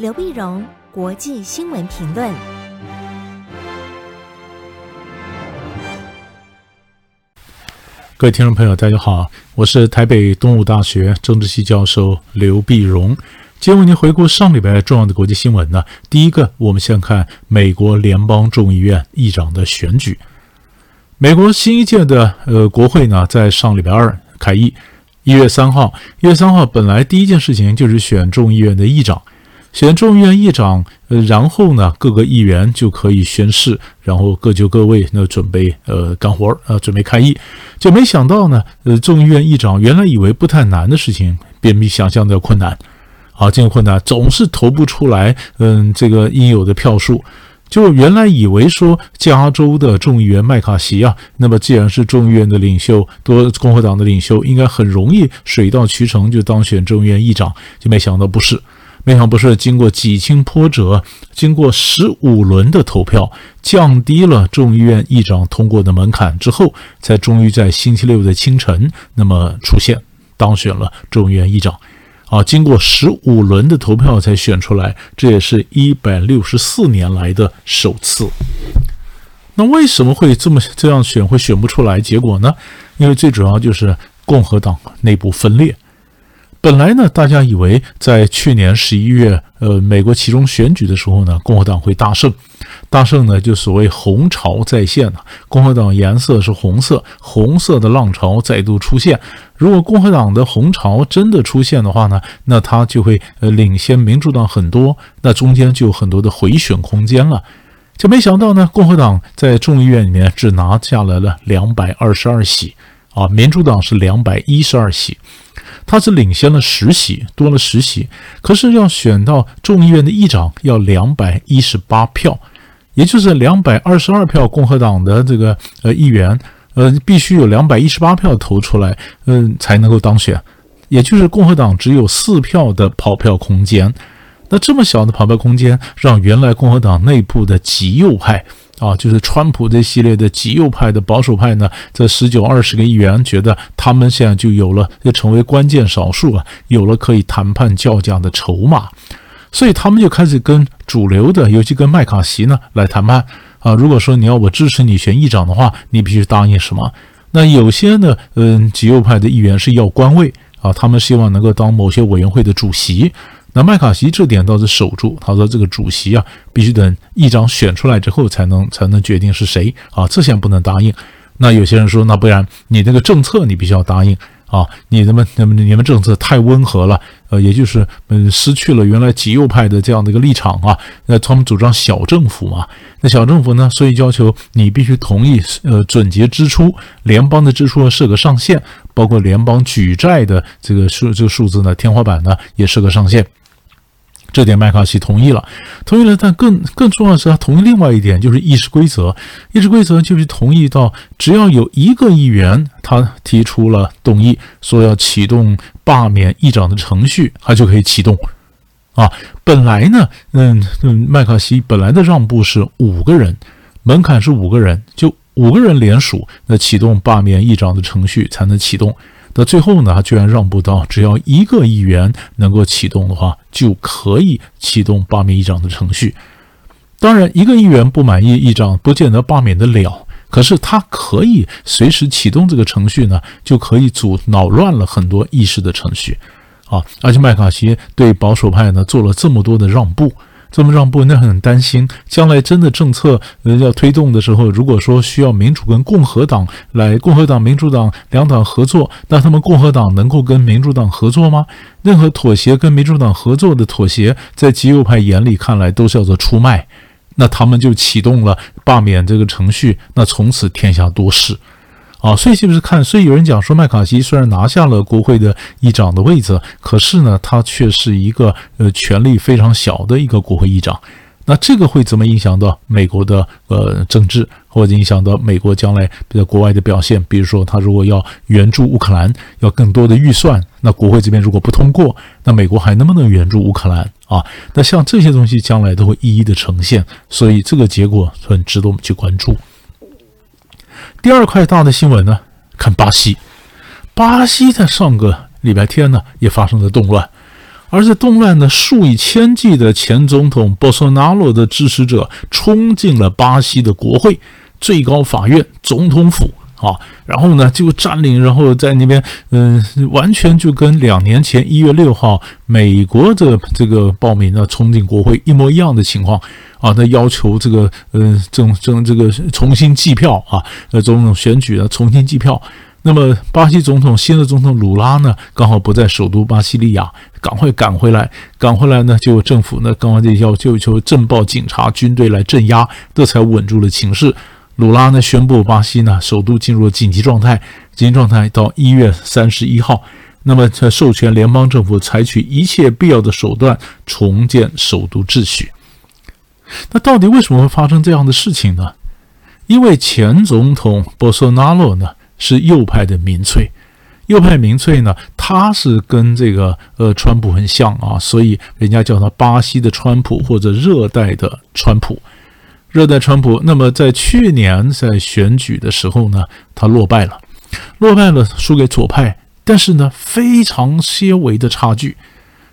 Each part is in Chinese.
刘碧荣，国际新闻评论。各位听众朋友，大家好，我是台北东吴大学政治系教授刘碧荣。今天为您回顾上礼拜重要的国际新闻呢。第一个，我们先看美国联邦众议院议长的选举。美国新一届的呃国会呢，在上礼拜二开议，一月三号，一月三号本来第一件事情就是选众议院的议长。选众议院议长，呃，然后呢，各个议员就可以宣誓，然后各就各位，那准备呃干活儿，呃，准备开议。就没想到呢，呃，众议院议长原来以为不太难的事情，便比想象的困难。啊，这个困难总是投不出来，嗯，这个应有的票数。就原来以为说加州的众议员麦卡锡啊，那么既然是众议院的领袖，多共和党的领袖，应该很容易水到渠成就当选众议院议长，就没想到不是。没想不是经过几经波折，经过十五轮的投票，降低了众议院议长通过的门槛之后，才终于在星期六的清晨，那么出现当选了众议院议长。啊，经过十五轮的投票才选出来，这也是一百六十四年来的首次。那为什么会这么这样选会选不出来？结果呢？因为最主要就是共和党内部分裂。本来呢，大家以为在去年十一月，呃，美国其中选举的时候呢，共和党会大胜，大胜呢，就所谓红潮再现了。共和党颜色是红色，红色的浪潮再度出现。如果共和党的红潮真的出现的话呢，那他就会呃领先民主党很多，那中间就有很多的回选空间了。就没想到呢，共和党在众议院里面只拿下来了两百二十二席，啊，民主党是两百一十二席。他是领先了十席，多了十席，可是要选到众议院的议长要两百一十八票，也就是两百二十二票共和党的这个呃议员，呃必须有两百一十八票投出来，嗯、才能够当选，也就是共和党只有四票的跑票空间。那这么小的跑票空间，让原来共和党内部的极右派。啊，就是川普这系列的极右派的保守派呢，这十九二十个议员觉得他们现在就有了，就成为关键少数啊，有了可以谈判叫价的筹码，所以他们就开始跟主流的，尤其跟麦卡锡呢来谈判啊。如果说你要我支持你选议长的话，你必须答应什么？那有些呢，嗯，极右派的议员是要官位啊，他们希望能够当某些委员会的主席。那麦卡锡这点倒是守住，他说这个主席啊，必须等议长选出来之后才能才能决定是谁啊，这些不能答应。那有些人说，那不然你那个政策你必须要答应啊，你怎么那么你们政策太温和了，呃，也就是嗯失去了原来极右派的这样的一个立场啊。那他们主张小政府嘛，那小政府呢，所以要求你必须同意呃准节支出，联邦的支出设个上限，包括联邦举债的这个数这个数字呢，天花板呢也设个上限。这点麦卡锡同意了，同意了，但更更重要的是，他同意另外一点，就是议事规则。议事规则就是同意到，只要有一个议员他提出了动议，说要启动罢免议长的程序，他就可以启动。啊，本来呢，嗯嗯，麦卡锡本来的让步是五个人，门槛是五个人，就五个人联署，那启动罢免议长的程序才能启动。那最后呢，他居然让步到只要一个议员能够启动的话，就可以启动罢免议长的程序。当然，一个议员不满意议长，不见得罢免得了。可是他可以随时启动这个程序呢，就可以阻扰乱了很多议事的程序啊。而且麦卡锡对保守派呢做了这么多的让步。这么让步，那很担心，将来真的政策呃要推动的时候，如果说需要民主跟共和党来，共和党、民主党两党合作，那他们共和党能够跟民主党合作吗？任何妥协跟民主党合作的妥协，在极右派眼里看来都是叫做出卖，那他们就启动了罢免这个程序，那从此天下多事。啊，所以是不是看？所以有人讲说，麦卡锡虽然拿下了国会的议长的位置，可是呢，他却是一个呃权力非常小的一个国会议长。那这个会怎么影响到美国的呃政治，或者影响到美国将来在国外的表现？比如说，他如果要援助乌克兰，要更多的预算，那国会这边如果不通过，那美国还能不能援助乌克兰啊？那像这些东西将来都会一一的呈现，所以这个结果很值得我们去关注。第二块大的新闻呢，看巴西。巴西在上个礼拜天呢，也发生了动乱。而在动乱呢，数以千计的前总统波索纳罗的支持者冲进了巴西的国会、最高法院、总统府啊，然后呢就占领，然后在那边，嗯，完全就跟两年前一月六号美国的这个暴民呢冲进国会一模一样的情况啊，他要求这个，嗯，政政这个重新计票啊，呃，总统选举呢重新计票。那么，巴西总统新的总统鲁拉呢，刚好不在首都巴西利亚，赶快赶回来，赶回来呢，就政府呢，刚刚就要就求政暴警察、军队来镇压，这才稳住了情势。鲁拉呢，宣布巴西呢，首都进入了紧急状态，紧急状态到一月三十一号。那么，才授权联邦政府采取一切必要的手段重建首都秩序。那到底为什么会发生这样的事情呢？因为前总统波索纳罗呢，是右派的民粹，右派民粹呢，他是跟这个呃川普很像啊，所以人家叫他巴西的川普或者热带的川普，热带川普。那么在去年在选举的时候呢，他落败了，落败了，输给左派，但是呢，非常些微的差距。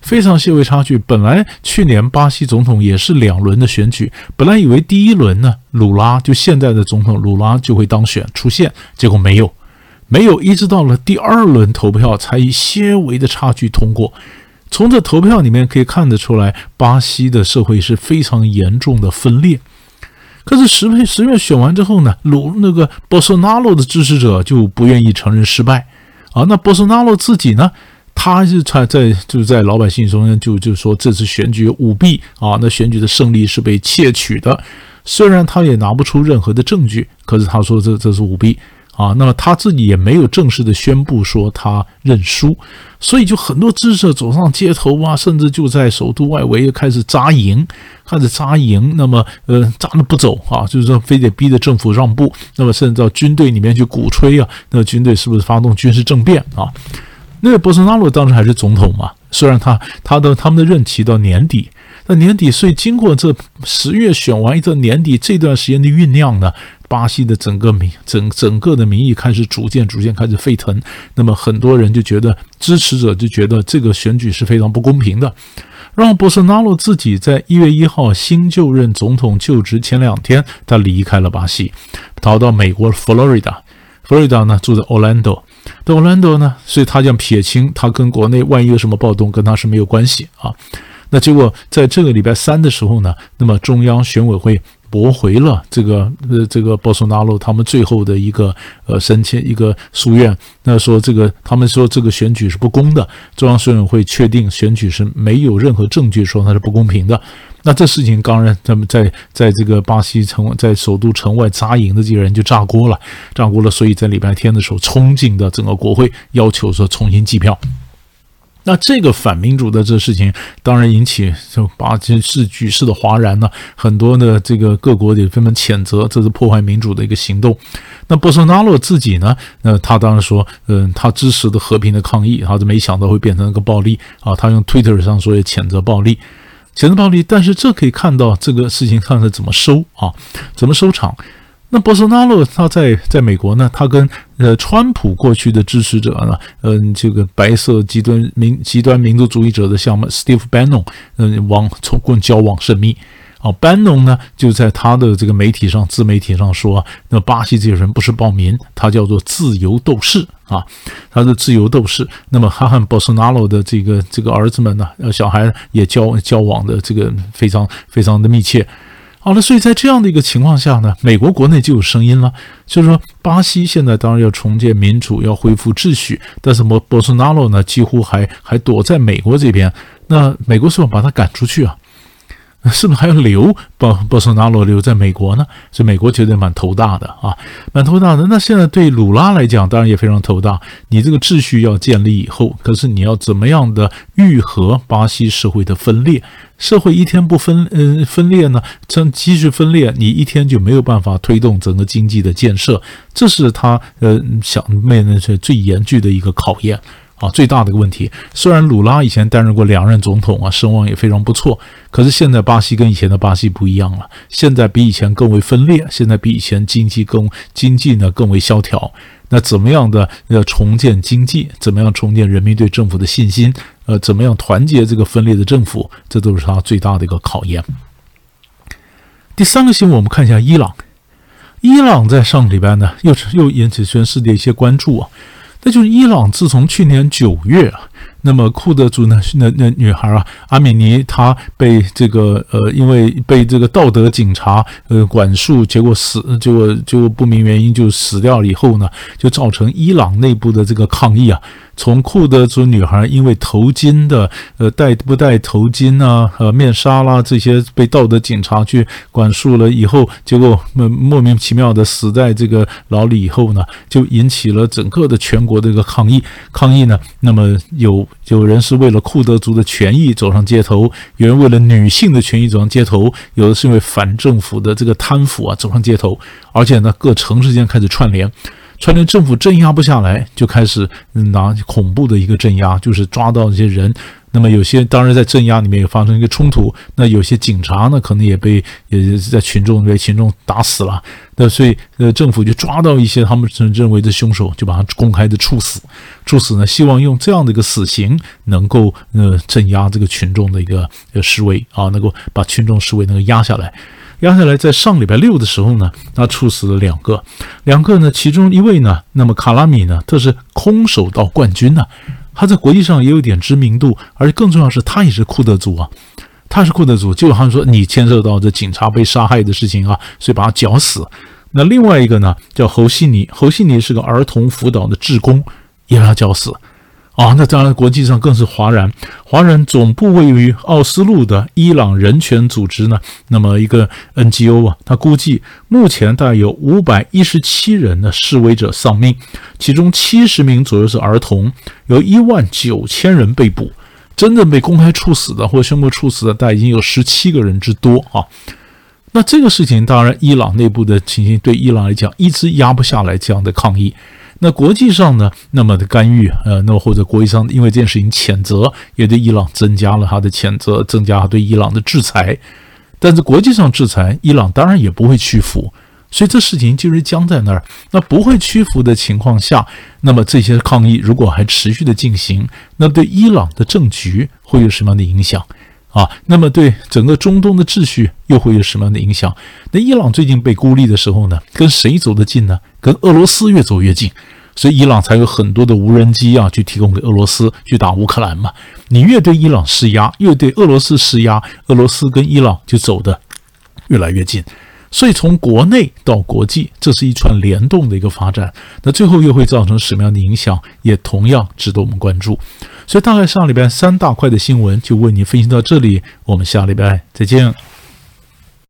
非常细微差距。本来去年巴西总统也是两轮的选举，本来以为第一轮呢，鲁拉就现在的总统鲁拉就会当选出现，结果没有，没有，一直到了第二轮投票才以些微的差距通过。从这投票里面可以看得出来，巴西的社会是非常严重的分裂。可是十十月选完之后呢，鲁那个波斯纳罗的支持者就不愿意承认失败啊，那波斯纳罗自己呢？他是在在就在老百姓中间就就说这次选举舞弊啊，那选举的胜利是被窃取的。虽然他也拿不出任何的证据，可是他说这这是舞弊啊。那么他自己也没有正式的宣布说他认输，所以就很多支持者走上街头啊，甚至就在首都外围开始扎营，开始扎营。那么呃扎着不走啊，就是说非得逼着政府让步。那么甚至到军队里面去鼓吹啊，那个军队是不是发动军事政变啊？那个波索纳罗当时还是总统嘛，虽然他他的他们的任期到年底，那年底，所以经过这十月选完一个年底这段时间的酝酿呢，巴西的整个民整整个的民意开始逐渐逐渐开始沸腾，那么很多人就觉得支持者就觉得这个选举是非常不公平的，让波索纳罗自己在一月一号新就任总统就职前两天，他离开了巴西，逃到美国佛罗里达，佛罗里达呢住在 Orlando。到奥兰多呢，所以他想撇清，他跟国内万一有什么暴动，跟他是没有关系啊。那结果在这个礼拜三的时候呢，那么中央选委会驳回了这个呃这个波索纳罗他们最后的一个呃申请一个诉愿，那说这个他们说这个选举是不公的，中央选委会确定选举是没有任何证据说它是不公平的。那这事情当然，他们在在这个巴西城，在首都城外扎营的这些人就炸锅了，炸锅了。所以在礼拜天的时候，冲进的整个国会，要求说重新计票。那这个反民主的这事情，当然引起就巴西是局势的哗然呢。很多的这个各国也纷纷谴责，这是破坏民主的一个行动。那波索纳罗自己呢？那他当然说，嗯，他支持的和平的抗议，他就没想到会变成一个暴力啊。他用 Twitter 上说也谴责暴力。谴责暴力，但是这可以看到这个事情看是怎么收啊，怎么收场？那波索纳罗他在在美国呢，他跟呃川普过去的支持者呢，嗯，这个白色极端民极端民族主义者的像 Steve Bannon，嗯，往从过交往甚密。哦，班农呢就在他的这个媒体上、自媒体上说，那巴西这些人不是暴民，他叫做自由斗士啊，他是自由斗士。那么他和波索纳罗的这个这个儿子们呢，呃，小孩也交交往的这个非常非常的密切。好了，所以在这样的一个情况下呢，美国国内就有声音了，就是说巴西现在当然要重建民主，要恢复秩序，但是博博索纳罗呢几乎还还躲在美国这边，那美国是要把他赶出去啊？是不是还要留波波索纳罗留在美国呢？所以美国觉得蛮头大的啊，蛮头大的。那现在对鲁拉来讲，当然也非常头大。你这个秩序要建立以后，可是你要怎么样的愈合巴西社会的分裂？社会一天不分，嗯、分裂呢？这继续分裂，你一天就没有办法推动整个经济的建设。这是他呃想面临是最严峻的一个考验。啊，最大的一个问题，虽然鲁拉以前担任过两任总统啊，声望也非常不错，可是现在巴西跟以前的巴西不一样了，现在比以前更为分裂，现在比以前经济更经济呢更为萧条。那怎么样的要重建经济？怎么样重建人民对政府的信心？呃，怎么样团结这个分裂的政府？这都是他最大的一个考验。第三个新闻，我们看一下伊朗。伊朗在上个礼拜呢，又又引起全世界一些关注啊。那就是伊朗自从去年九月啊。那么库德族呢？那那女孩啊，阿米尼，她被这个呃，因为被这个道德警察呃管束，结果死，结果就不明原因就死掉了。以后呢，就造成伊朗内部的这个抗议啊。从库德族女孩因为头巾的呃戴不戴头巾啊，呃面纱啦这些被道德警察去管束了以后，结果莫莫名其妙的死在这个牢里以后呢，就引起了整个的全国的一个抗议。抗议呢，那么有有人是为了库德族的权益走上街头，有人为了女性的权益走上街头，有的是因为反政府的这个贪腐啊走上街头，而且呢，各城市间开始串联。串联政府镇压不下来，就开始拿恐怖的一个镇压，就是抓到这些人。那么有些当然在镇压里面也发生一个冲突，那有些警察呢可能也被也在群众被群众打死了。那所以呃政府就抓到一些他们认为的凶手，就把他公开的处死。处死呢，希望用这样的一个死刑能够呃镇压这个群众的一个呃示威啊，能够把群众示威能够压下来。压下来，在上礼拜六的时候呢，他处死了两个，两个呢，其中一位呢，那么卡拉米呢，他是空手道冠军呢，他在国际上也有点知名度，而且更重要是，他也是库德族啊，他是库德族，就好像说你牵涉到这警察被杀害的事情啊，所以把他绞死。那另外一个呢，叫侯西尼，侯西尼是个儿童辅导的志工，也把他绞死。啊，那当然，国际上更是哗然。哗然总部位于奥斯陆的伊朗人权组织呢，那么一个 NGO 啊，他估计目前大概有五百一十七人的示威者丧命，其中七十名左右是儿童，有一万九千人被捕，真正被公开处死的或宣布处死的，大概已经有十七个人之多啊。那这个事情，当然，伊朗内部的情形对伊朗来讲，一直压不下来这样的抗议。那国际上呢，那么的干预，呃，那或者国际上因为这件事情谴责，也对伊朗增加了他的谴责，增加对伊朗的制裁。但是国际上制裁，伊朗当然也不会屈服，所以这事情就是僵在那儿。那不会屈服的情况下，那么这些抗议如果还持续的进行，那对伊朗的政局会有什么样的影响？啊，那么对整个中东的秩序又会有什么样的影响？那伊朗最近被孤立的时候呢，跟谁走得近呢？跟俄罗斯越走越近，所以伊朗才有很多的无人机啊，去提供给俄罗斯去打乌克兰嘛。你越对伊朗施压，越对俄罗斯施压，俄罗斯跟伊朗就走得越来越近。所以从国内到国际，这是一串联动的一个发展。那最后又会造成什么样的影响，也同样值得我们关注。所以大概上礼拜三大块的新闻就为您分析到这里，我们下礼拜再见。